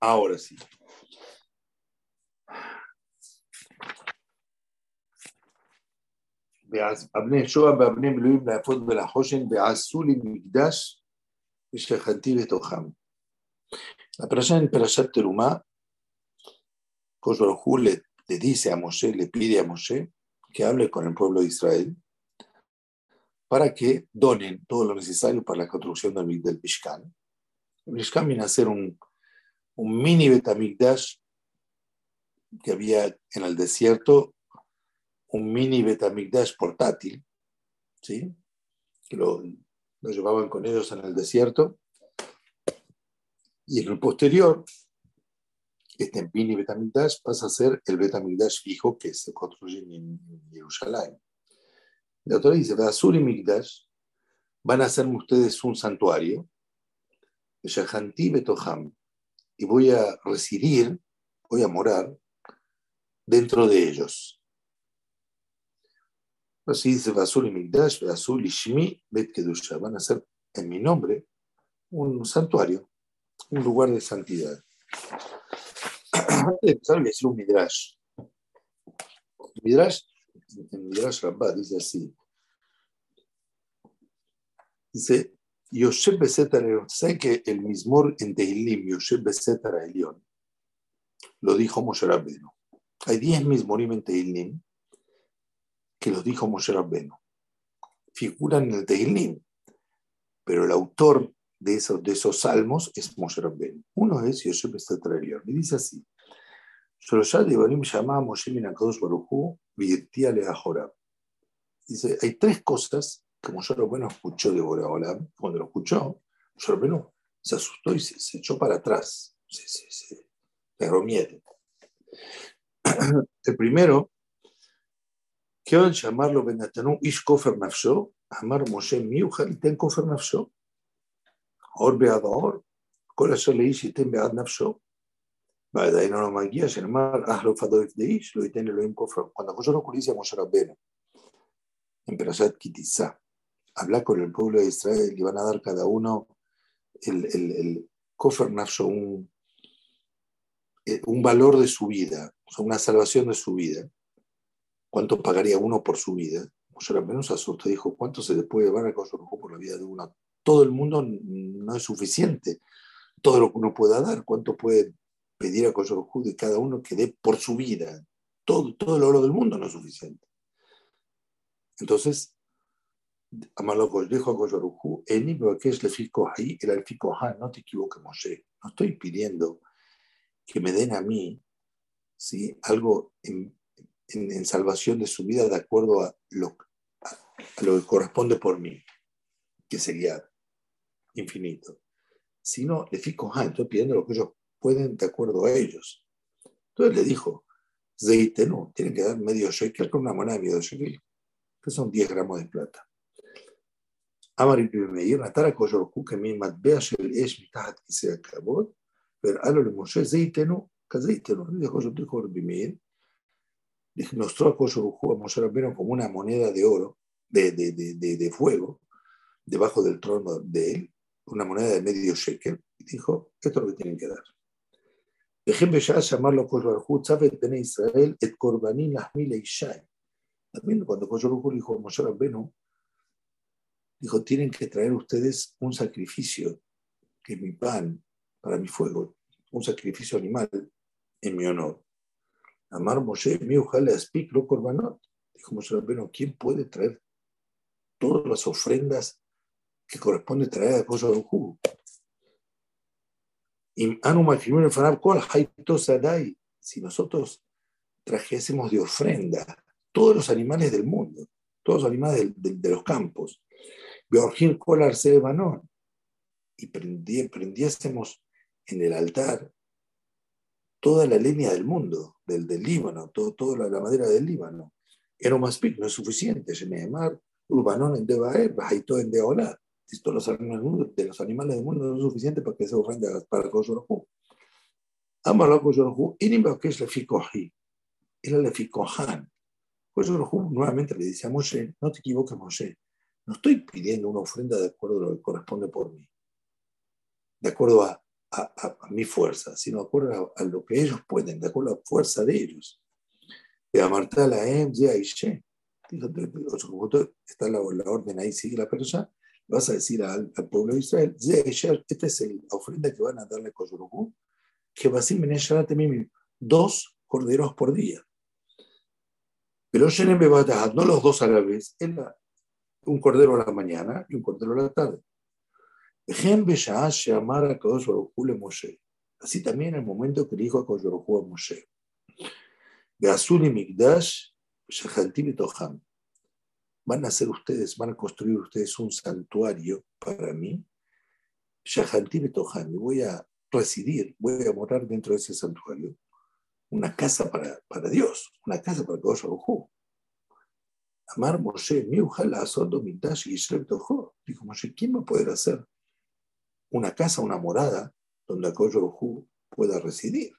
Ahora sí. La persona en Perashat Terumá, Koshbarujú le, le dice a Moshe, le pide a Moshe que hable con el pueblo de Israel para que donen todo lo necesario para la construcción del, del Mishkan. El Mishkan viene a ser un, un mini Betamigdash que había en el desierto un mini Betamigdash portátil, ¿sí? que lo, llevaban con ellos en el desierto. Y en el posterior, este mini Betamigdash pasa a ser el Betamigdash fijo que se construye en Jerusalén. La autora dice, Azul y Migdash van a hacerme ustedes un santuario, Shahanti Betoham, y voy a residir, voy a morar dentro de ellos. Así dice Basur y Migdash, Basur y Shmi, Bet Kedusha. Van a ser en mi nombre un santuario, un lugar de santidad. Antes de empezar, voy a decir un Midrash. Midrash, en Midrash Rabbah dice así. Dice, Yosef Besetar ¿saben que el mismor en Tehilim, Yosef Besetar Elión, lo dijo Moshe Rabbeinu? Hay 10 mismorim en Tehilim que los dijo Moshe Rabbeinu. Figuran en el Tehilim, pero el autor de esos, de esos salmos es Moshe Rabbeinu. Uno es Yosef Estatralion, y dice así, Sholoshad Devarim llamaba Moshe. Dice, hay tres cosas que Moshe Rabbeinu escuchó de Boreolam. Cuando lo escuchó, Moshe Rabbeinu se asustó y se, se echó para atrás, se, se, se agarró miedo. El primero quiero llamarlo Benatanu Ish Kofer Nafsho, Amar Moshe Miuchal Ten Kofer Nafsho, Or Beador, Kol Asher Leish Yitem Bead Nafsho, ועדיין לא מגיע, שנאמר, אך לא פדו איש, לא ייתן אלוהים כופר. Cuando José lo dice a Moshe Rabbeinu, en Perashat Kitizá, habla con el pueblo de Israel y van a dar cada uno el, el, Kofer Nafsho, un, un valor de su vida, o una salvación de su vida. ¿Cuánto pagaría uno por su vida? Moshe Rabbeinu se asustó dijo, ¿cuánto se le puede llevar a Kosovo por la vida de uno? Todo el mundo no es suficiente. Todo lo que uno pueda dar, ¿cuánto puede pedir a Kosovo de cada uno que dé por su vida? Todo, todo el oro del mundo no es suficiente. Entonces, Amaloko dijo a Kosovo, Eni, es le ahí, el fico no te equivoques, Moshe. No estoy pidiendo que me den a mí ¿sí? algo en, en, en, salvación de su vida de acuerdo a lo, a, a lo que corresponde por mí, que sería infinito. Sino le fico, ah, estoy pidiendo lo que ellos pueden de acuerdo a ellos. Entonces le dijo, Zeitenu, tienen que dar medio shekel con una moneda de medio shekel, que son 10 gramos de plata. אמר רבי מאיר, נתן הקדוש ברוך הוא כמין מטבע של אש מתחת כיסא הכבוד, והראה לו למשה, זה ייתנו, כזה ייתנו. dijo yo dijo Rabbi Meir, mostró a Kosh a Moshe Rabbeinu como una moneda de oro, de, de, de, de, de fuego, debajo del trono de él, una moneda de medio shekel, y dijo, esto es lo que tienen que dar. Dejen ya llamarlo Kosh Baruj Tzafet Bene Israel, et Korbanin Lahmile Ishai. También cuando Kosh Baruj dijo a Moshe Rabbeinu, dijo, tienen que traer ustedes un sacrificio, que es mi pan, para mi fuego, un sacrificio animal en mi honor. Amar Moshe, mi ojalá speak lo korbanot. Dijo Moshe Rabbeinu, ¿quién puede traer todas las ofrendas que corresponde traer a Kosh Baruj si nosotros trajésemos de ofrenda todos los animales del mundo, todos los animales de, de, de los campos, Beorgin Kolar Sebanón, y prendi, prendiésemos en el altar toda la leña del mundo, del, del Líbano, todo, toda la, madera del Líbano. Era más pic, no es suficiente. Sheneemar, Urbanón en Debaer, Bajaito en Deolá. Todos los animales, de los animales del mundo no es suficiente para que se ofrenda para Koshorohu. Amalo Koshorohu, Inim que es le Fikohi. Era le Fikohan. Koshorohu nuevamente le dice a Moshe, no te equivoques, Moshe. No estoy pidiendo una ofrenda de acuerdo a lo que corresponde por mí. De acuerdo a a, mi fuerza, sino de acuerdo a, lo que ellos pueden, de acuerdo a la fuerza de ellos. De Amartá la Em, y She. Está la, la, orden ahí, sigue la persona. Vas a decir al, pueblo de Israel, esta es la ofrenda que van a darle a Koyorukú, que va a ser dos corderos por día. Pero no los dos a la vez, un cordero a la mañana y un cordero a la tarde. Así también en el momento que dijo a Koyorhu a Moshe. Van a hacer ustedes, van a construir ustedes un santuario para mí. y voy a residir, voy a morar dentro de ese santuario. Una casa para, para Dios, una casa para Koyorhu. Amar Moshe, mi ujala, asondo, mintash, y Dijo Moshe, ¿quién va a poder hacer una casa, una morada, donde Akoyo pueda residir.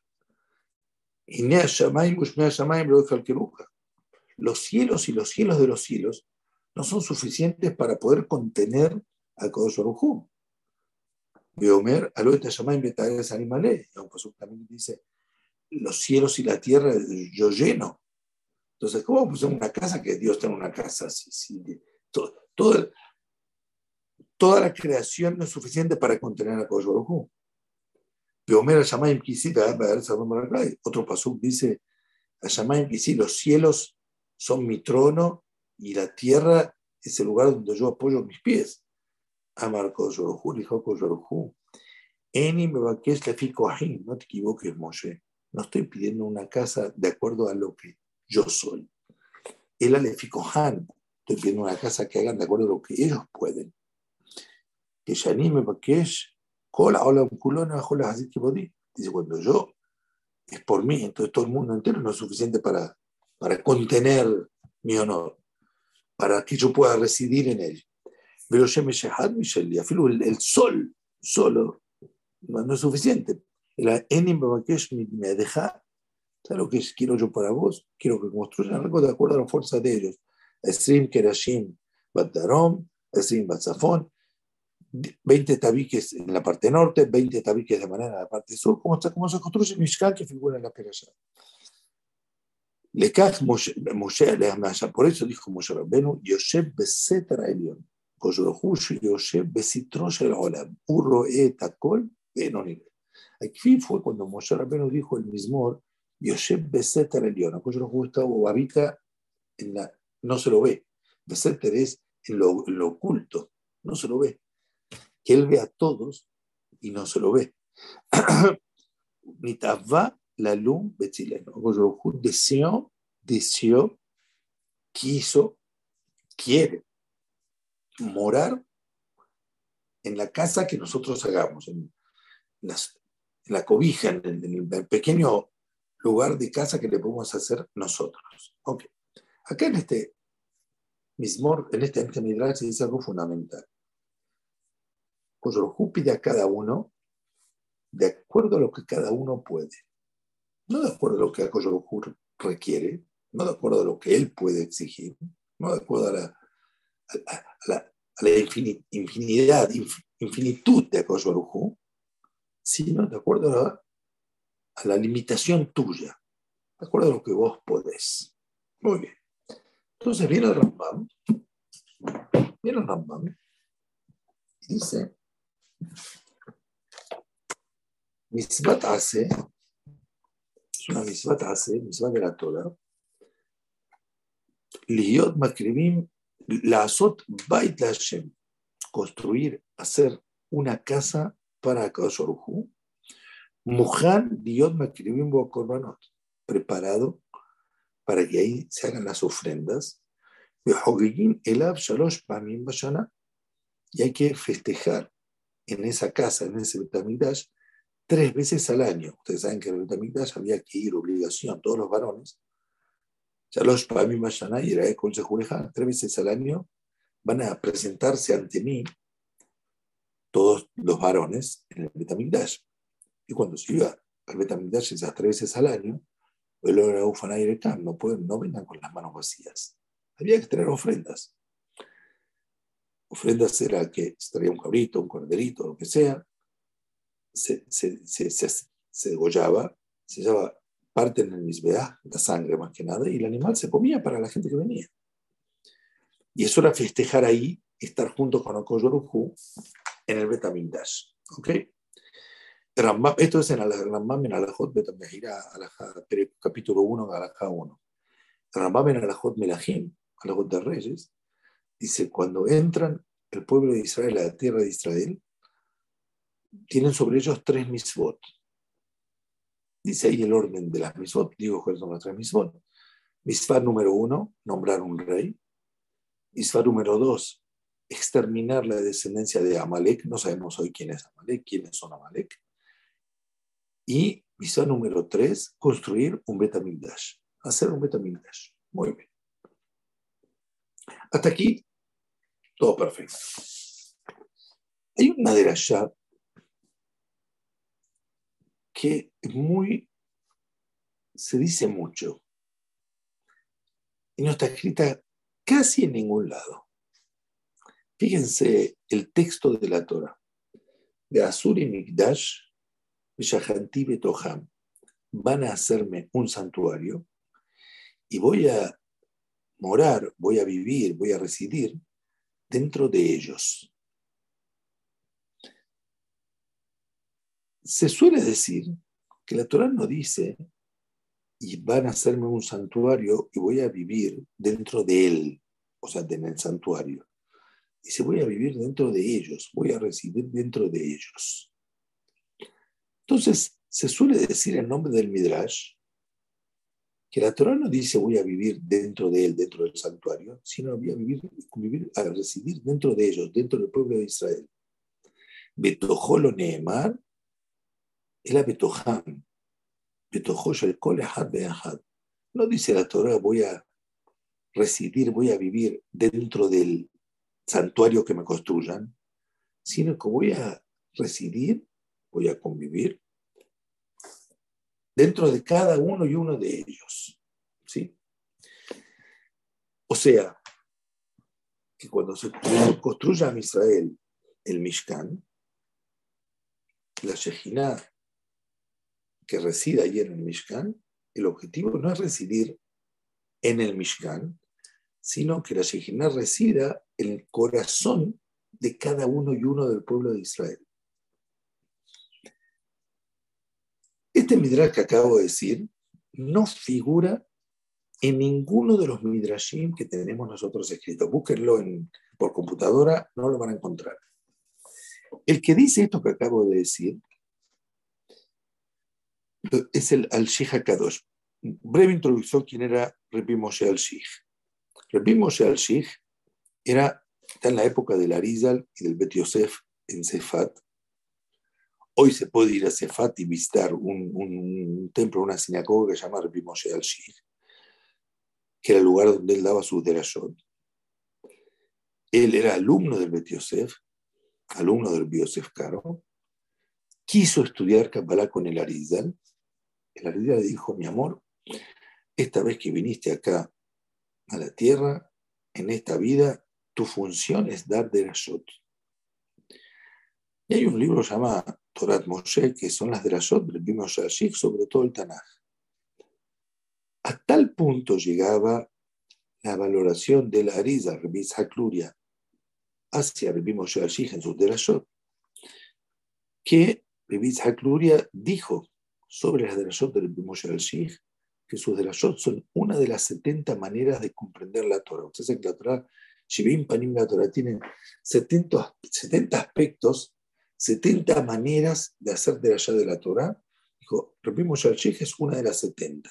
Los cielos y los cielos de los cielos no son suficientes para poder contener a Kodosh Y Omer, Aloeta Shamayim Betades Animale, también dice, los cielos y la tierra yo lleno. Entonces, ¿cómo pues una casa que Dios tiene una casa? todo, todo, toda la creación no es suficiente para contener a Kosh Baruj otro pasuk dice, los cielos son mi trono y la tierra es el lugar donde yo apoyo mis pies. Amar Kosh dijo Kosh Eni me va no te equivoques, Moshe. No estoy pidiendo una casa de acuerdo a lo que yo soy. El Aleficohan, estoy pidiendo una casa que hagan de acuerdo a lo que ellos pueden que Shani porque es cola o la culona bajo las así que podí. Dice, cuando yo es por mí, entonces todo el mundo entero no es suficiente para, para contener mi honor, para que yo pueda residir en él. Pero el, el sol solo no, es suficiente. El Enim me deja, ¿sabes lo que quiero yo para vos? Quiero que construyan algo de acuerdo a la fuerza de ellos. Esrim Kerashim Batarom, Esrim Batzafón, 20 tabiques en la parte norte, 20 tabiques de manera en la parte sur, como, como se construye Mishkan que figura en la Perashá. Por eso dijo Moshe Rabbenu, Yosef Besetra Elion, Koshorohush Yosef Besitrosh el Olam, Urro Etakol Benonil. Aquí fue cuando Moshe Rabbenu dijo el mismo, Yosef Besetra Elion, Koshorohush está o habita en la, no se lo ve. Beseter es en lo, en lo oculto, no se lo ve que él ve a todos y no se lo ve. Mitavá la luz betzileno. Deseó, deseó, quiso, quiere morar en la casa que nosotros hagamos, en, la cobija, en el, pequeño lugar de casa que le podemos hacer nosotros. Okay. Acá en este mismo, en este, este se dice algo fundamental. Koyorhu pide a cada uno de acuerdo a lo que cada uno puede. No de acuerdo a lo que Koyorhu requiere, no de acuerdo a lo que él puede exigir, no de acuerdo a la, a, la, infinidad, infinitud de Koyorhu, sino de acuerdo a, la limitación tuya, de acuerdo a lo que vos podés. Muy bien. Entonces viene el Rambam, viene el Rambam y dice, Misbat hace, es una misbat hace, misbat de la Torah, Liot Makrivim, la Azot Bait Hashem, construir, hacer una casa para Kadosh Mujan Liot Makrivim Korbanot, preparado para que ahí se hagan las ofrendas. Shalosh Pamim Bashana, y hay que festejar en esa casa, en ese Betamigdash, tres veces al año. Ustedes saben que en el Betamigdash había que ir, obligación, todos los varones. Ya los Pami y era tres veces al año van a presentarse ante mí todos los varones en el Betamigdash. Y cuando se iba al Betamigdash esas tres veces al año, no, pueden, no vengan con las manos vacías. Había que tener ofrendas ofrendas era que se traía un cabrito, un corderito, lo que sea, se, se, se, se degollaba, se llevaba parte en el misbeah, la sangre más que nada, y el animal se comía para la gente que venía. Y eso era festejar ahí, estar junto con Okoyoruhu en el Betamindash. ¿Ok? Esto es en el Rambam en Alajot Betamehira, capítulo 1, Alajá 1. Rambam en Alajot Melahim, Alajot de Reyes, dice: cuando entran el pueblo de Israel a la tierra de Israel, tienen sobre ellos tres misvot. Dice ahí el orden de las misvot, digo cuáles son las tres misvot. Misvah número uno, nombrar un rey. Misvah número dos, exterminar la descendencia de Amalek. No sabemos hoy quién es Amalek, quiénes son Amalek. Y misvah número tres, construir un Betamildash. Hacer un Betamildash. Muy bien. Hasta aquí, todo perfecto. Hay una de las que muy, se dice mucho y no está escrita casi en ningún lado. Fíjense el texto de la Torah. De Asuri Mikdash, Shahanti Betoham, van a hacerme un santuario y voy a morar, voy a vivir, voy a residir dentro de ellos. se suele decir que la Torah no dice, y van a hacerme un santuario y voy a vivir dentro de él, o sea, en el santuario. Dice, voy a vivir dentro de ellos, voy a residir dentro de ellos. Entonces, se suele decir en nombre del Midrash que la Torah no dice voy a vivir dentro de él, dentro del santuario, sino voy a vivir, vivir a residir dentro de ellos, dentro del pueblo de Israel. Betojolo Nehemar, el Betoham, el No dice la Torah, voy a residir, voy a vivir dentro del santuario que me construyan, sino que voy a residir, voy a convivir dentro de cada uno y uno de ellos. ¿sí? O sea, que cuando se construya en Israel el Mishkan, la Shejinah que resida allí en el Mishkan, el objetivo no es residir en el Mishkan, sino que la Shejina resida en el corazón de cada uno y uno del pueblo de Israel. Este midrash que acabo de decir no figura en ninguno de los midrashim que tenemos nosotros escritos. Búsquenlo por computadora, no lo van a encontrar. El que dice esto que acabo de decir es el Al-Shih HaKadosh. Breve introducción, ¿quién era Rabbi Moshe Al-Shih? Rabbi Moshe Al-Shih era, está en la época del Arizal y del Bet Yosef en Sefat. Hoy se puede ir a Sefat y visitar un, un, templo, una sinagoga que se llama Rabbi Moshe Al-Shih, que era el lugar donde él daba su derashot. Él era alumno del Bet Yosef, alumno del Yosef Caro, quiso estudiar Kabbalah con el Arizal el Arizal le dijo, mi amor, esta vez que viniste acá a la tierra, en esta vida, tu función es dar derashot. Y hay un libro llamado Torat Moshe, que son las derashot del Bimos sobre todo el Tanaj. A tal punto llegaba la valoración de la Ariza, Rabbi Hakluria, hacia Rabbi Moshe en sus derashot, que Rabbi Hakluria dijo sobre las derashot del Moshe al-Shih, que sus derashot son una de las 70 maneras de comprender la Torah. Ustedes saben que la Torah, Shivim Panim, la Torah tiene 70, 70 aspectos, 70 maneras de hacer derashot de la Torah. Dijo, Rabbi Moshe es una de las 70.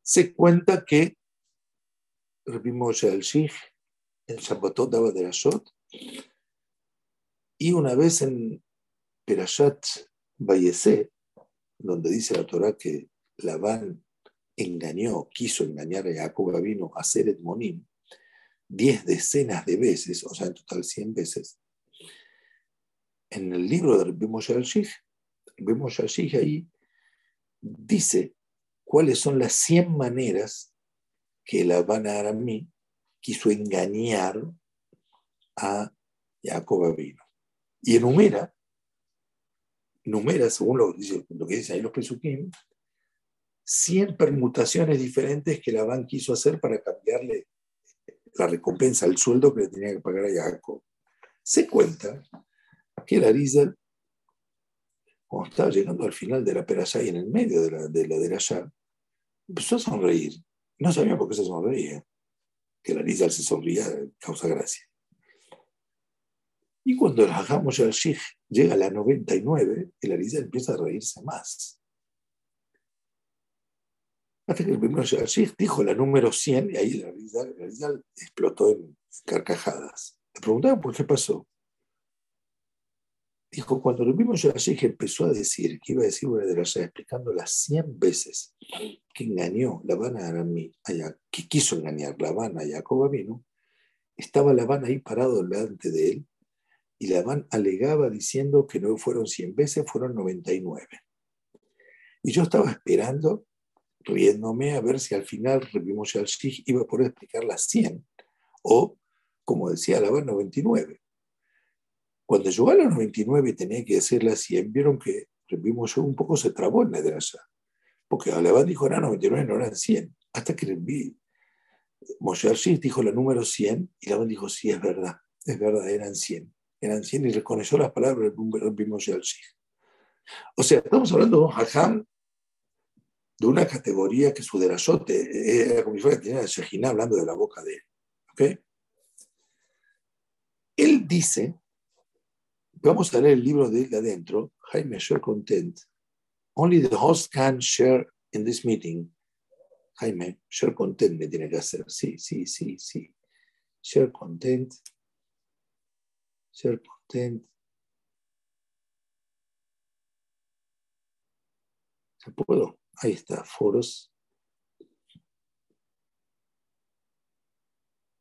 Se cuenta que Rabbi Moshe en Shabbatot daba derashot y una vez en Perashat Bayesé, donde dice la Torah que Labán engañó, quiso engañar a Jacob vino a hacer Edmonim diez decenas de veces, o sea, en total cien veces. En el libro de Rabbi Moshe al ahí dice cuáles son las cien maneras que Labán Aramí quiso engañar a Jacob vino Y enumera numera, según lo, lo que dicen ahí los Pesukim, 100 permutaciones diferentes que Labán quiso hacer para cambiarle la recompensa, el sueldo que le tenía que pagar a Jacob. Se cuenta que el Arizal, cuando estaba llegando al final de la perashá y en el medio de la de la empezó a sonreír. No sabía por qué se sonreía. Que el Arizal se sonría causa gracia. Y cuando el Hajam Sheikh llega a la 99, el Arizal empieza a reírse más. Hasta que el primero Sheikh dijo la número 100 y ahí el Arizal explotó en carcajadas. Le preguntaban por qué pasó. Dijo, cuando el mismo Sheikh empezó a decir que iba a decir una de las explicando las 100 veces que engañó la Habana a mí, que quiso engañar la Habana a Jacob vino, estaba la Habana ahí parado delante de él y Labán alegaba diciendo que no fueron 100 veces, fueron 99. Y yo estaba esperando, riéndome, a ver si al final Moshe al iba a poder explicar las 100, o, como decía Labán, 99. Cuando llegó a las 99 y tenía que decir las 100, vieron que Moshe un poco se trabó en allá. Porque Labán dijo, eran 99, no eran 100. Hasta que vi Moshe dijo la número 100 y Labán dijo, sí, es verdad, es verdad, eran 100 eran 100 y reconoció las palabras del Moshe O sea, estamos hablando de un hajam de una categoría que su derazote era como si fuera que tenía Shejina hablando de la boca de él. ¿okay? Él dice, vamos a leer el libro de adentro, Jaime Share Content. Only the host can share in this meeting. Jaime, share content me tiene que hacer. Sí, sí, sí, sí. Share content ser potente. ¿Se puedo? Ahí está, foros.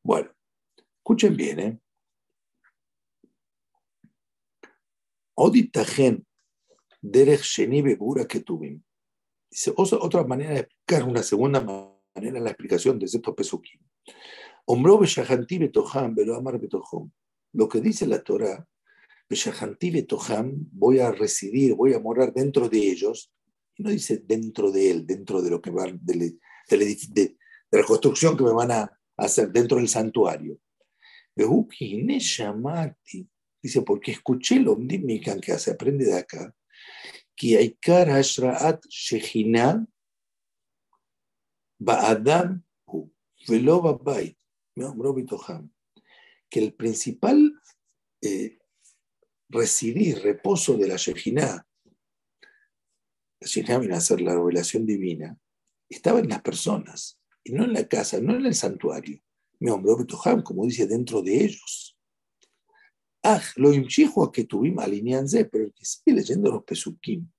Bueno, escuchen bien, ¿eh? Oditagen derech sheni bebura que tuvimos. Dice, otra manera de explicar, una segunda manera la explicación de estos pesukim. Ombro beshahanti betoham, velo amar betohom lo que dice la Torah, voy a residir, voy a morar dentro de ellos, y no dice dentro de él, dentro de lo que va, de, de, la construcción que me van a hacer dentro del santuario. Dice, porque escuché lo que se aprende de acá, que hay cara Shechina Ba'adam Velo Babait, que el principal eh, residir, reposo de la Shejinah, la Shejinah viene a ser la revelación divina, estaba en las personas, y no en la casa, no en el santuario. Me hombró como dice, dentro de ellos. Ah, lo que tuvimos alineanze, pero el que sigue leyendo los pesukim,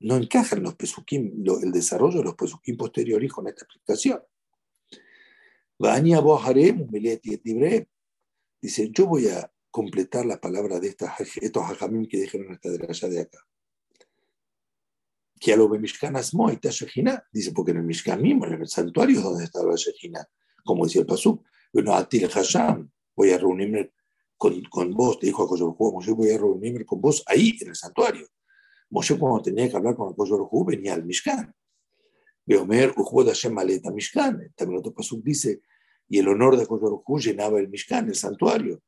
no encajan los pesukim, el desarrollo de los pesukim posteriores con esta explicación. Dice, yo voy a completar la palabra de estos hajamim que dijeron esta de allá de acá. Que a lo Asmo está Shejina. Dice, porque en el Mishkan mismo, en el santuario es donde estaba la Shejina. Como decía el Pasuk, bueno, Atil Hasham, voy a reunirme con, con vos, te dijo a Koyorhu, Moshe, voy a reunirme con vos ahí, en el santuario. Moshe cuando tenía que hablar con Koyorhu venía al Mishkan. Veomer, Ujbod Hashem Maleta Mishkan. También otro Pasuk dice, y el honor de Koshbarujú llenaba el Mishkan, el santuario.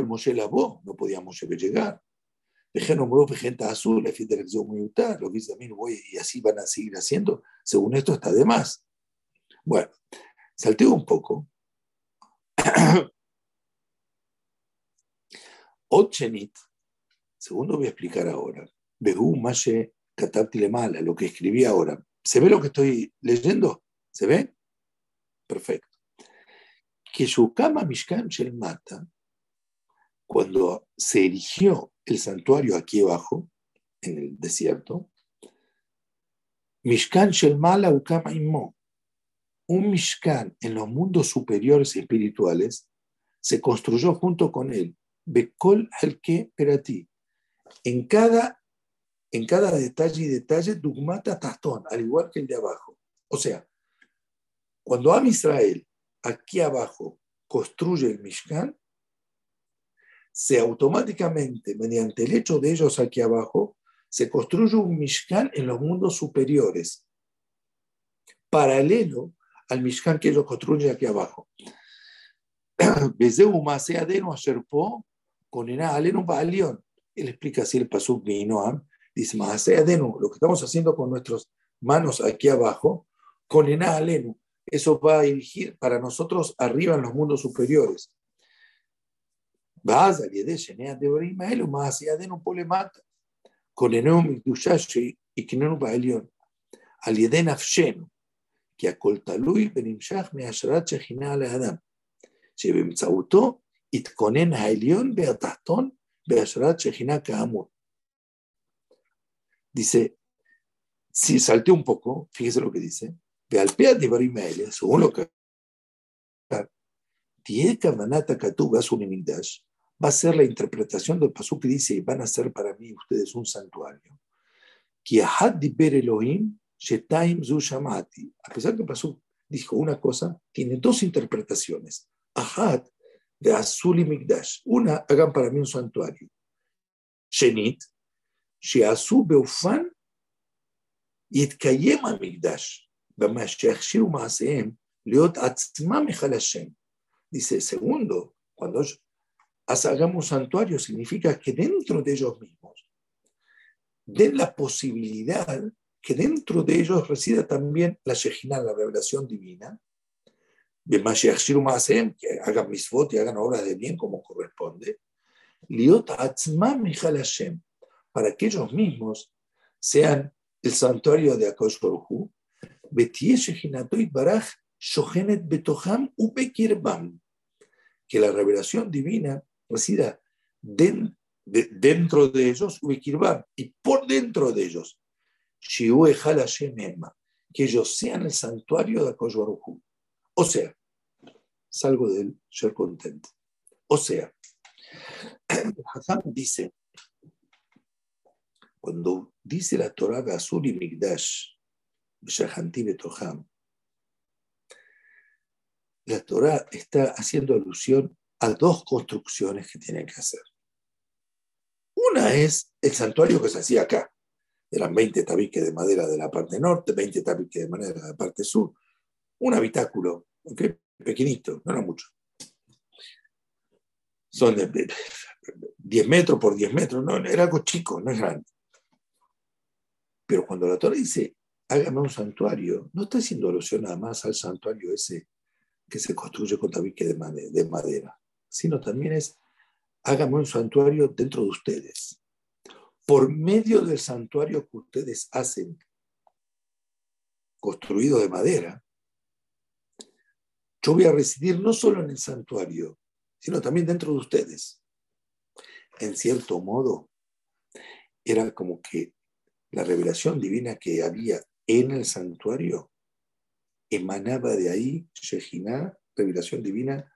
el Moshe Labo, no podía Moshe llegar. nombró gente azul, la fiesta de muy lo que también voy, y así van a seguir haciendo. Según esto está de más. Bueno, salteo un poco. Otchenit, segundo voy a explicar ahora. Behu Mashe Mala, lo que escribí ahora. ¿Se ve lo que estoy leyendo? ¿Se ve? Perfecto que Shukama Mishkan Mata, cuando se erigió el santuario aquí abajo, en el desierto, Mishkan Shel Mala Ukama Immo, un Mishkan en los mundos superiores espirituales, se construyó junto con él, Bekol Halke Perati, en cada, en cada detalle y detalle, Dugmata Tastón, al igual que el de abajo. O sea, cuando Am Israel aquí abajo construye el Mishkan, se automáticamente, mediante el hecho de ellos aquí abajo, se construye un Mishkan en los mundos superiores, paralelo al Mishkan que ellos construyen aquí abajo. con Él explica así el pasuk Noam. Dice, lo que estamos haciendo con nuestras manos aquí abajo, con Alenu. Eso va a dirigir para nosotros arriba en los mundos superiores. ואז על ידי שני הדברים האלו, מעשייתנו פה למטה. כוננו מקדושה שיקננו בעליון. על ידי נפשנו, כי הכל תלוי ונמשך מהשראת שכינה על האדם, שבאמצעותו התכונן העליון והתחתון בהשראת שכינה כאמור. Dice, si salté un poco, fíjese lo que dice, ועל פי הדברים האלה, según lo que תהיה כוונת הכתוב אסור למקדש, va a ser la interpretación del pasú que dice, van a ser para mí ustedes un santuario. A pesar que el pasú dijo una cosa, tiene dos interpretaciones. Ahad de Azul y Migdash. Una, hagan para mí un santuario. Shenit, Sheasu Beufan יתקיים המקדש במה שיכשירו מעשיהם להיות עצמם היכל השם. Dice, segundo, cuando hagamos santuario significa que dentro de ellos mismos den la posibilidad que dentro de ellos resida también la Shejina, la revelación divina, de que hagan misfot y hagan obras de bien como corresponde, para que ellos mismos sean el santuario de Akosh Baruchu, que la revelación divina resida dentro de ellos, y por dentro de ellos, que ellos sean el santuario de Akosh O sea, salgo del ser contento. O sea, Hassan dice, cuando dice la Torah Azul y Migdash, la Torah está haciendo alusión a dos construcciones que tienen que hacer. Una es el santuario que se hacía acá. Eran 20 tabiques de madera de la parte norte, 20 tabiques de madera de la parte sur. Un habitáculo, pequeñito, no era mucho. Son de 10 metros por 10 metros, no, era algo chico, no es grande. Pero cuando la Torah dice, hágame un santuario, no está haciendo alusión nada más al santuario ese que se construye con tabique de madera sino también es, hágame un santuario dentro de ustedes. Por medio del santuario que ustedes hacen, construido de madera, yo voy a residir no solo en el santuario, sino también dentro de ustedes. En cierto modo, era como que la revelación divina que había en el santuario emanaba de ahí, Shejinah, revelación divina,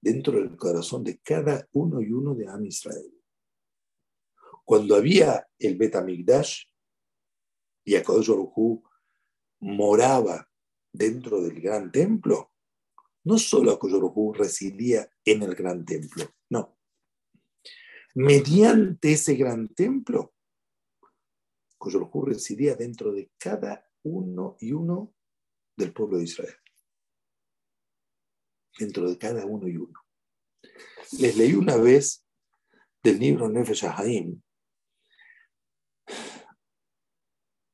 dentro del corazón de cada uno y uno de Am Israel. Cuando había el Betamigdash y Akadosh moraba dentro del gran templo, no solo Akadosh residía en el gran templo, no. Mediante ese gran templo, Akadosh residía dentro de cada uno y uno del pueblo de Israel dentro de cada uno y uno. Les leí una vez del libro Nefesh Haim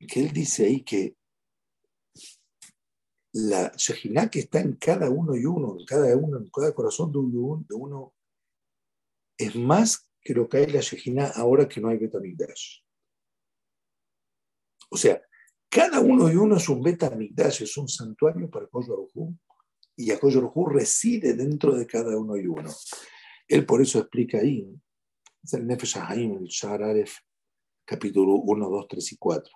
que él dice ahí que la Shejinah que está en cada uno y uno, en cada uno, en cada corazón de uno, de uno es más que lo que hay la Shejinah ahora que no hay Betamigdash. O sea, cada uno y uno es un Betamigdash, es un santuario para Kosh y Yaakov reside dentro de cada uno y uno. Él por eso explica ahí, es el Nefesh Haim, el Shahar Aref, capítulo 1, 2, 3 y 4.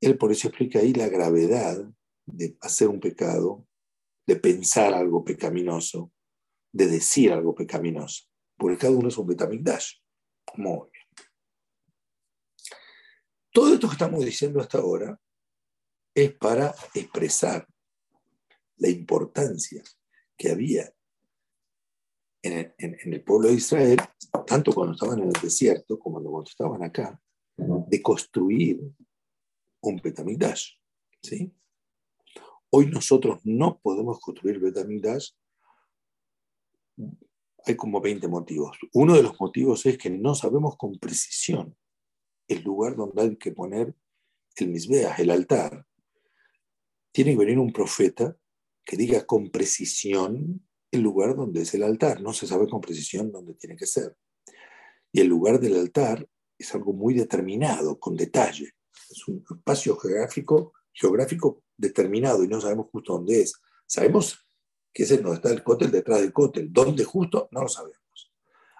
Él por eso explica ahí la gravedad de hacer un pecado, de pensar algo pecaminoso, de decir algo pecaminoso. Porque cada uno es un betamigdash. Muy bien. Todo esto que estamos diciendo hasta ahora es para expresar la importancia que había en el, pueblo de Israel, tanto cuando estaban en el desierto como cuando estaban acá, de construir un Betamigdash. ¿sí? Hoy nosotros no podemos construir Betamigdash. Hay como 20 motivos. Uno de los motivos es que no sabemos con precisión el lugar donde hay que poner el Misbeah, el altar. Tiene que venir un profeta que diga con precisión el lugar donde es el altar. No se sabe con precisión dónde tiene que ser. Y el lugar del altar es algo muy determinado, con detalle. Es un espacio geográfico, geográfico determinado y no sabemos justo dónde es. Sabemos que ese no está el cótel detrás del cótel. ¿Dónde justo? No lo sabemos.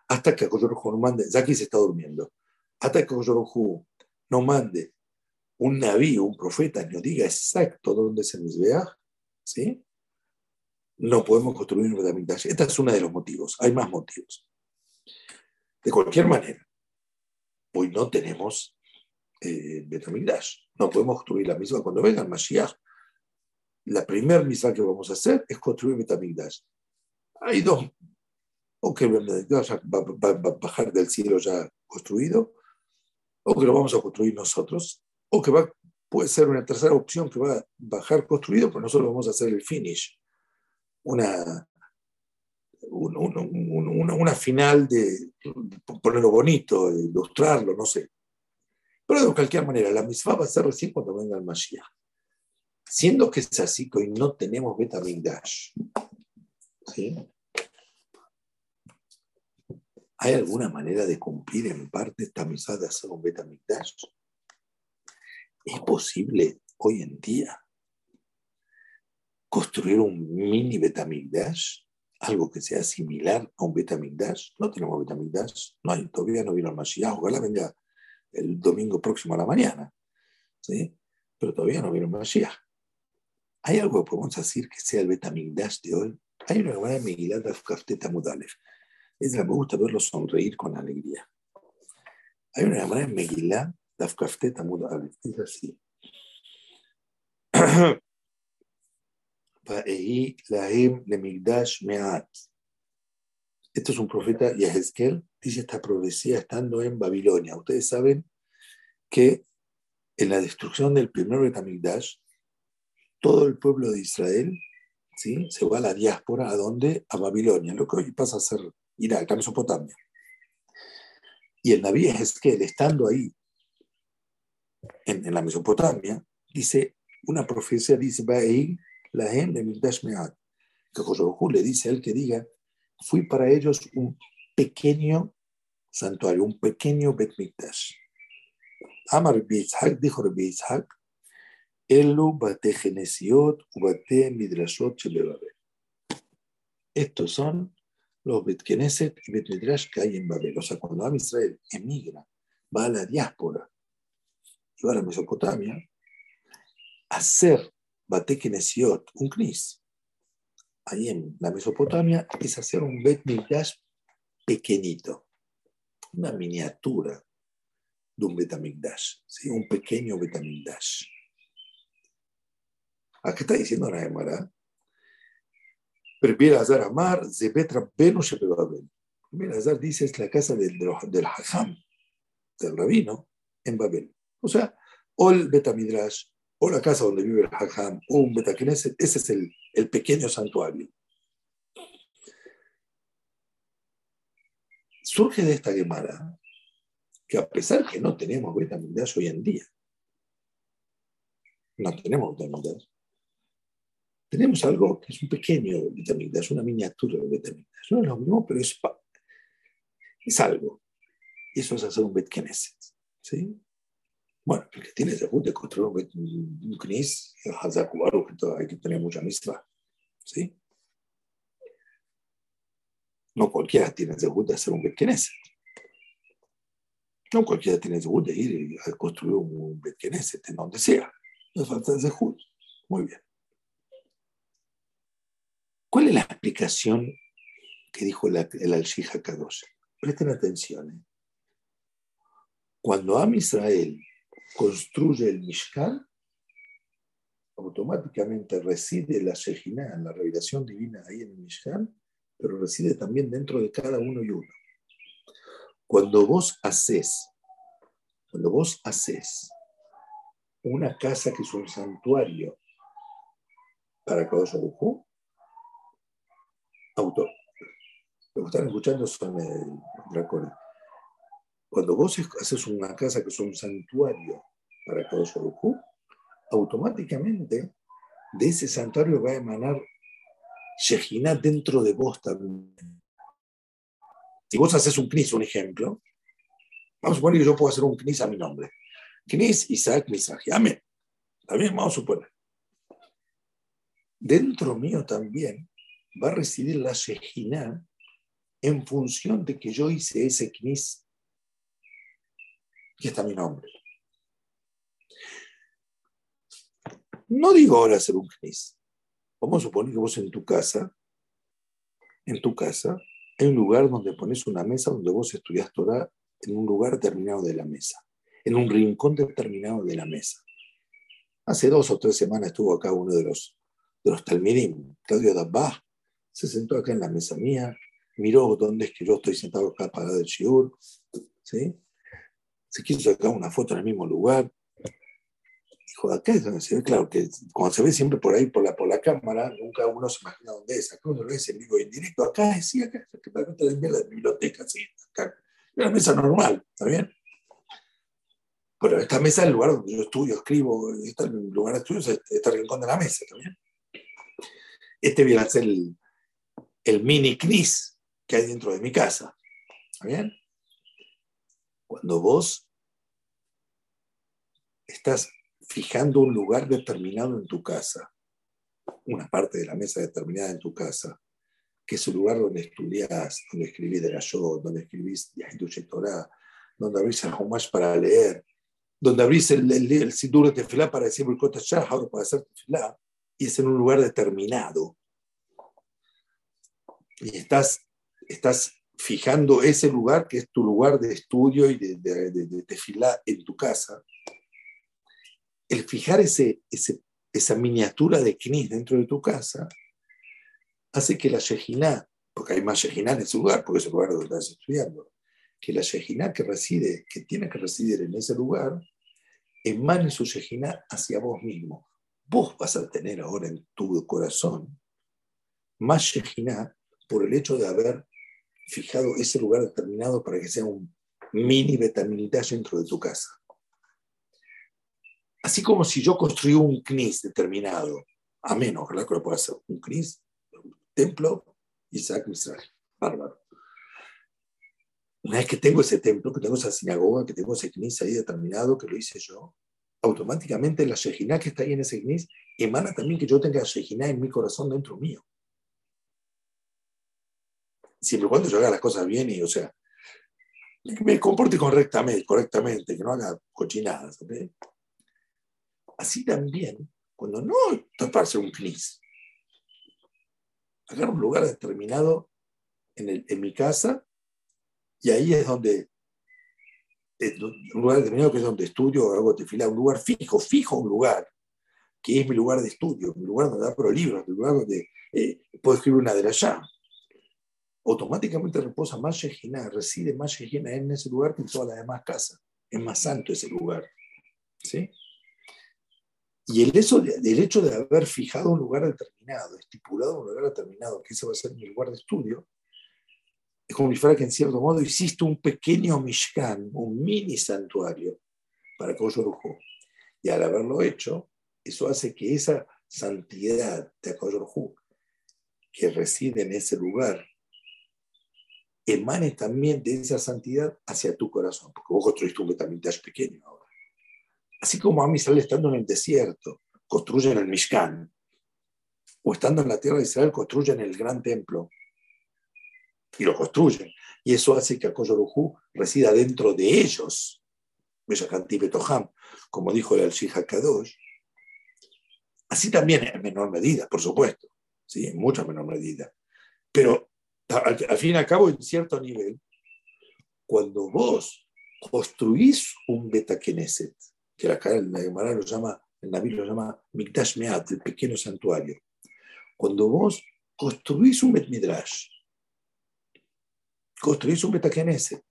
Hasta que Akoyorohu no mande, Zaki se está durmiendo, hasta que Akoyorohu no mande un navío, un profeta, nos diga exacto dónde se nos vea, ¿sí? no podemos construir un Betamigdash. Este es uno de los motivos. Hay más motivos. De cualquier manera, hoy no tenemos eh, Betamigdash. No podemos construir la misma. Cuando venga el Mashiach, la primera misa que vamos a hacer es construir Betamigdash. Hay dos. O que Betamigdash va, a bajar del cielo ya construido, o que lo vamos a construir nosotros, o que va, puede ser una tercera opción que va a bajar construido, pero nosotros vamos a hacer el finish una, una, final de ponerlo bonito, ilustrarlo, no sé. Pero de cualquier manera, la misma va a ser recién cuando venga el Mashiach. Siendo que es así que hoy no tenemos Betamigdash, ¿sí? ¿Hay alguna manera de cumplir en parte esta misa de hacer un Betamigdash? ¿Es posible hoy en día? construir un mini Betamigdash, algo que sea similar a un Betamigdash. No tenemos Betamigdash, no hay, todavía no vino el Mashiach, ojalá venga el domingo próximo a la mañana, ¿sí? pero todavía no vino el Mashiach. ¿Hay algo que podemos decir que sea el Betamigdash de hoy? Hay una hermana de Megillah de Afkafteta Mudalef. Es me gusta verlo sonreír con alegría. Hay una hermana de Megillah de Afkafteta Mudalef. Es así. Esto es un profeta Yehezkel, dice esta profecía estando en Babilonia. Ustedes saben que en la destrucción del primer Betamigdash, todo el pueblo de Israel ¿sí? se va a la diáspora, ¿a dónde? A Babilonia, lo que hoy pasa a ser Irak, a Mesopotamia. Y el Naví Ezequiel, estando ahí, en, la Mesopotamia, dice, una profecía dice, va a la de Mikdash Mead. Que le dice a él que diga, fui para ellos un pequeño santuario, un pequeño Bet Mikdash. Amar Bitzhak, dijo Bitzhak, Bate genesiot bate midrashot Estos son los Bet Knesset y Bet Midrash que hay en Babel. O sea, cuando Am Israel emigra, va a la diáspora y va a la Mesopotamia, hacer Bate un Knis, ahí en la Mesopotamia, es hacer un Bet Mikdash pequeñito, una miniatura de un Betamigdash, ¿sí? un pequeño Betamigdash. ¿A qué está diciendo la Gemara? Pero Azar Amar, Zebetra Benu Shepebabel. Azar dice es la casa del, del del rabino, en Babel. O sea, o el Betamidrash o la casa donde vive el Hajam, o un Betakneset, ese es el, el pequeño santuario. Surge de esta Gemara que a pesar que no tenemos Betamigdash hoy en día, no tenemos Betamigdash, tenemos algo que es un pequeño Betamigdash, una miniatura de Betamigdash. No es lo mismo, pero es, es algo. Y eso es hacer un Bet ¿sí? Bueno, el que tiene debut de construir un knis, hay que tener mucha mistra. ¿sí? No cualquiera tiene debut de hacer un Bet No cualquiera tiene debut de ir a construir un Bet en donde sea. No falta de Muy bien. ¿Cuál es la explicación que dijo el, el Al-Shija Kadosh? Presten atención. ¿eh? Cuando Am Israel construye el Mishkan, automáticamente reside la Shejina, la revelación divina ahí en el Mishkan, pero reside también dentro de cada uno y uno. Cuando vos haces, cuando vos haces una casa que es un santuario para Kadosh auto. Lo que están escuchando son el dracones. Cuando vos haces una casa que es un santuario para Kadosh automáticamente de ese santuario va a emanar Shejina dentro de vos también. Si vos haces un knis, un ejemplo, vamos a suponer que yo puedo hacer un knis a mi nombre. Knis Isaac Mizrahi. Amén. También vamos a suponer. Dentro mío también va a residir la Shejina en función de que yo hice ese knis que está mi nombre. No digo ahora hacer un knis. Vamos a suponer que vos en tu casa, en tu casa, hay un lugar donde pones una mesa donde vos estudias Torah en un lugar determinado de la mesa, en un rincón determinado de la mesa. Hace dos o tres semanas estuvo acá uno de los, de los Claudio Dabbah, se sentó acá en la mesa mía, miró dónde es que yo estoy sentado acá para el shiur, ¿sí? se quiso sacar una foto en el mismo lugar. Dijo, acá es donde se ve, claro, que cuando se ve siempre por ahí, por la, por la cámara, nunca uno se imagina dónde es. Acá uno lo ve en vivo y en directo. Acá es, sí, acá, que la biblioteca, sí, acá. Una mesa normal, ¿está bien? Pero esta mesa es el lugar donde yo estudio, escribo, está el lugar de estudio, este, está el rincón de la mesa, ¿está bien? Este viene a ser el, el mini CNIS que hay dentro de mi casa. ¿Está bien? Cuando vos estás fijando un lugar determinado en tu casa, una parte de la mesa determinada en tu casa, que es el lugar donde estudias, donde escribís de la donde escribís de Torah, donde abrís el Humash para leer, donde abrís el, el, el Sidur de Tefilá para decir ahora para hacer Tefilá, y es en un lugar determinado y estás, estás fijando ese lugar que es tu lugar de estudio y de, de, tefilá en tu casa, el fijar ese, esa miniatura de knis dentro de tu casa hace que la Yejiná, porque hay más Yejiná en ese lugar, porque es el lugar donde estás estudiando, que la Yejiná que reside, que tiene que residir en ese lugar, emane su Yejiná hacia vos mismo. Vos vas a tener ahora en tu corazón más Yejiná por el hecho de haber fijado ese lugar determinado para que sea un mini betaminitage dentro de tu casa. Así como si yo construí un CNIS determinado, a menos, ojalá que lo pueda hacer, un CNIS, un templo, Isaac Misrael, bárbaro. Una vez que tengo ese templo, que tengo esa sinagoga, que tengo ese CNIS ahí determinado, que lo hice yo, automáticamente la Shejina que está ahí en ese CNIS emana también que yo tenga Shejina en mi corazón dentro mío siempre y cuando yo haga las cosas bien y, o sea, me comporte correctamente, correctamente que no haga cochinadas. Así también, cuando no hacer un knis, agarro un lugar determinado en, el, en mi casa y ahí es donde, un lugar determinado que es donde estudio, hago tefilá, un lugar fijo, fijo un lugar, que es mi lugar de estudio, mi lugar donde abro libros, mi lugar donde eh, puedo escribir una de llaves automáticamente reposa más Shejina, reside más Shejina en ese lugar que en todas las demás casas. Es más santo ese lugar. ¿sí? Y el de, el hecho de haber fijado un lugar determinado, estipulado un lugar determinado, que ese va a ser mi lugar de estudio, es como si fuera que en cierto modo hiciste un pequeño Mishkan, un mini santuario para Koyorujo. Y al haberlo hecho, eso hace que esa santidad de Koyorujo, que reside en ese lugar, emane también de esa santidad hacia tu corazón, porque vos construiste un Betamigdash pequeño ahora. Así como a Israel estando en el desierto, construyen el Mishkan, o estando en la tierra de Israel, construyen el gran templo, y lo construyen. Y eso hace que Akoyorujú resida dentro de ellos, como dijo el Shija Kadosh. Así también en menor medida, por supuesto, ¿sí? en mucha menor medida. Pero al, fin y al cabo, en cierto nivel, cuando vos construís un beta Knesset, que acá el Gemara lo llama, el Naví lo llama Mikdash Meat, el pequeño santuario, cuando vos construís un Bet Midrash, construís un Betakenese.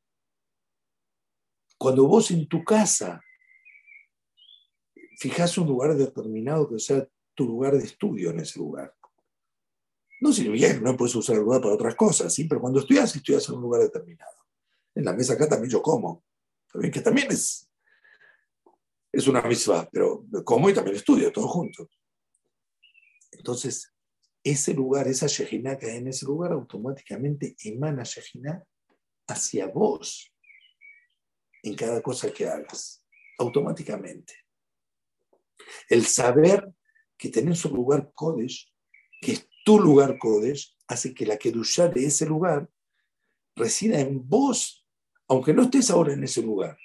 Cuando vos en tu casa fijas un lugar determinado que sea tu lugar de estudio en ese lugar. No significa que no puedes usar el lugar para otras cosas, ¿sí? pero cuando estudias, estudias en un lugar determinado. En la mesa acá también yo como, también que también es, es una misma, pero como y también estudio, todo junto. Entonces, ese lugar, esa Shejina que hay en ese lugar, automáticamente emana Shejina hacia vos en cada cosa que hagas, automáticamente. El saber que tenés un lugar Kodesh, que es tu lugar Kodesh, hace que la Kedushá de ese lugar resida en vos, aunque no estés ahora en ese lugar,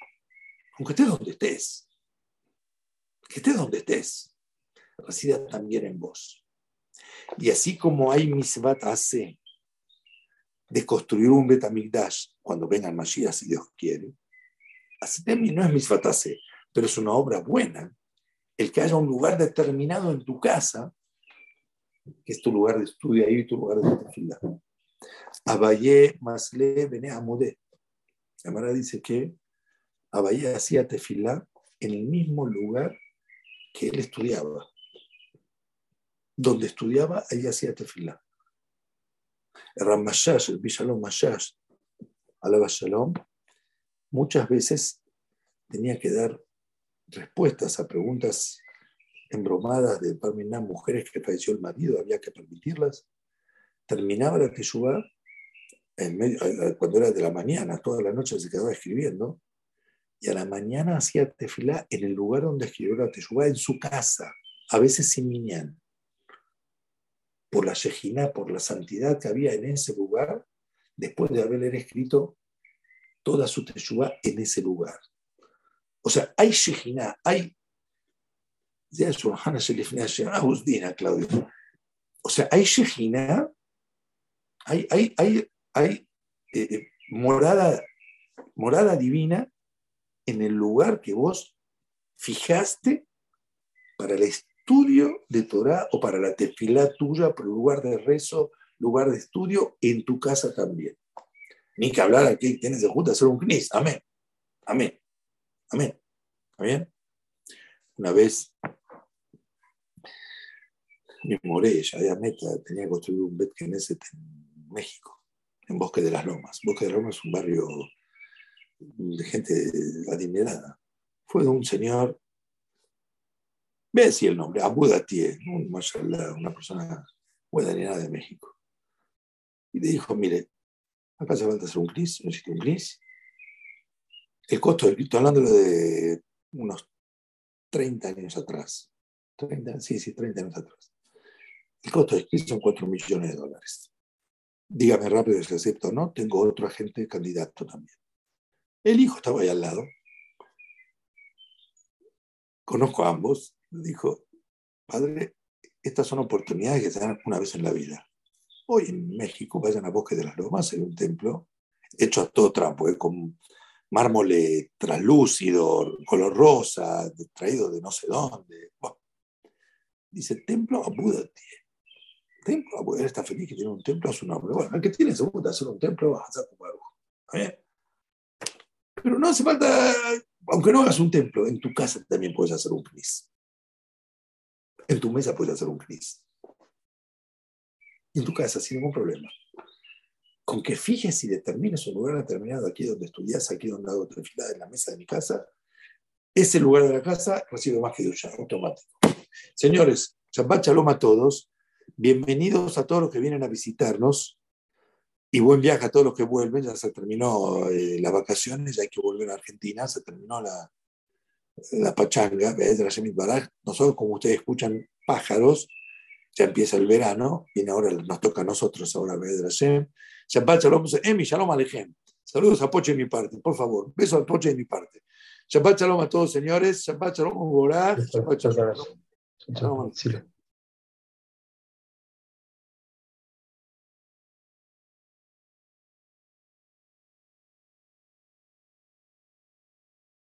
aunque estés donde estés, que estés donde estés, resida también en vos. Y así como hay misbat hace de construir un Betamigdash cuando venga el Mashiach, si Dios quiere, así también no es misbat hace, pero es una obra buena. El que haya un lugar determinado en tu casa, que es tu lugar de estudio ahí, tu lugar de tefilá. Abayé Masle Bene Amode. La dice que Abayé hacía tefilá en el mismo lugar que él estudiaba donde estudiaba, ahí hacía tefilá. Ramashash, el Bishalom Mashash, alaba Shalom, muchas veces tenía que dar respuestas a preguntas embromadas de Parminá, mujeres que falleció el marido, había que permitirlas. Terminaba la teshuvá, cuando era de la mañana, toda la noche se quedaba escribiendo, y a la mañana hacía tefilá en el lugar donde escribió la teshuvá, en su casa, a veces sin miñán por la Shejina, por la santidad que había en ese lugar, después de haber escrito toda su Teshuvah en ese lugar. O sea, hay Shejina, hay. Claudio. O sea, hay Shejina, hay, hay, hay, hay eh, eh, morada, morada divina en el lugar que vos fijaste para el estudio de Torah o para la tefilá tuya, pero lugar de rezo, lugar de estudio, en tu casa también. Ni que hablar aquí, tienes de junta hacer un knis. Amén. Amén. Amén. ¿Está bien? Una vez, mi moré, ya meta, tenía que construir un Bet Knesset en México, en Bosque de las Lomas. Bosque de las Lomas es un barrio de gente adinerada. Fue de un señor Ve así el nombre, Abu Datie, una persona buena de México. Y le dijo, mire, acá se falta hacer un CRIS, necesito un CRIS. El costo del estoy hablando de unos 30 años atrás. 30, sí, sí, 30 años atrás. El costo CRIS son 4 millones de dólares. Dígame rápido si acepto o no. Tengo otro agente candidato también. El hijo estaba ahí al lado. Conozco a ambos dijo, padre, estas son oportunidades que se dan una vez en la vida. Hoy en México vayan a Bosque de las Lomas, hay un templo hecho a todo trampo, ¿eh? con mármol translúcido, color rosa, traído de no sé dónde. Dice, templo a Buda Templo a Buda, está feliz que tiene un templo a su nombre. Bueno, el que tiene su Buda hacer un templo, a ¿Está Pero no hace falta, aunque no hagas un templo, en tu casa también puedes hacer un knis. En tu mesa puedes hacer un CRIS. En tu casa, sin ningún problema. Con que fijes y determines un lugar determinado, aquí donde estudias, aquí donde hago fila en la mesa de mi casa, ese lugar de la casa recibe más que ducha, automático. Señores, Shabbat Shalom a todos. Bienvenidos a todos los que vienen a visitarnos y buen viaje a todos los que vuelven. Ya se terminó eh, las vacaciones, ya hay que volver a Argentina, se terminó la, la pachanga, nosotros como ustedes escuchan pájaros, ya empieza el verano, viene ahora, nos toca a nosotros ahora. Shabbat Shalom, Emi, Shalom Alejem. Saludos a Poche de mi parte, por favor. Beso a Poche de mi parte. Shabbat Shalom a todos, señores. Shabbat Shalom, Shabbat Shalom. Shalom.